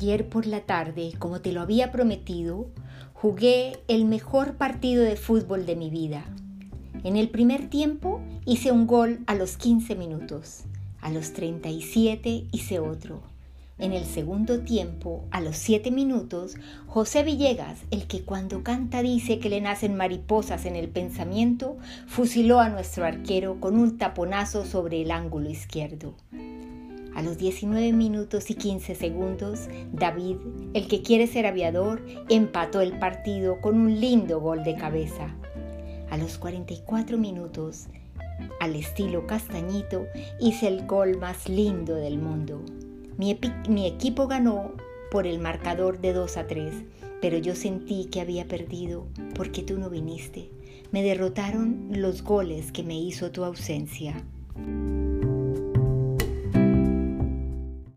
ayer por la tarde, como te lo había prometido, jugué el mejor partido de fútbol de mi vida. En el primer tiempo hice un gol a los 15 minutos, a los 37 hice otro. En el segundo tiempo, a los 7 minutos, José Villegas, el que cuando canta dice que le nacen mariposas en el pensamiento, fusiló a nuestro arquero con un taponazo sobre el ángulo izquierdo. A los 19 minutos y 15 segundos, David, el que quiere ser aviador, empató el partido con un lindo gol de cabeza. A los 44 minutos, al estilo castañito, hice el gol más lindo del mundo. Mi, mi, equipo ganó por el marcador de 2 a 3, pero yo sentí que había perdido porque tú no viniste. Me derrotaron los goles que me hizo tu ausencia.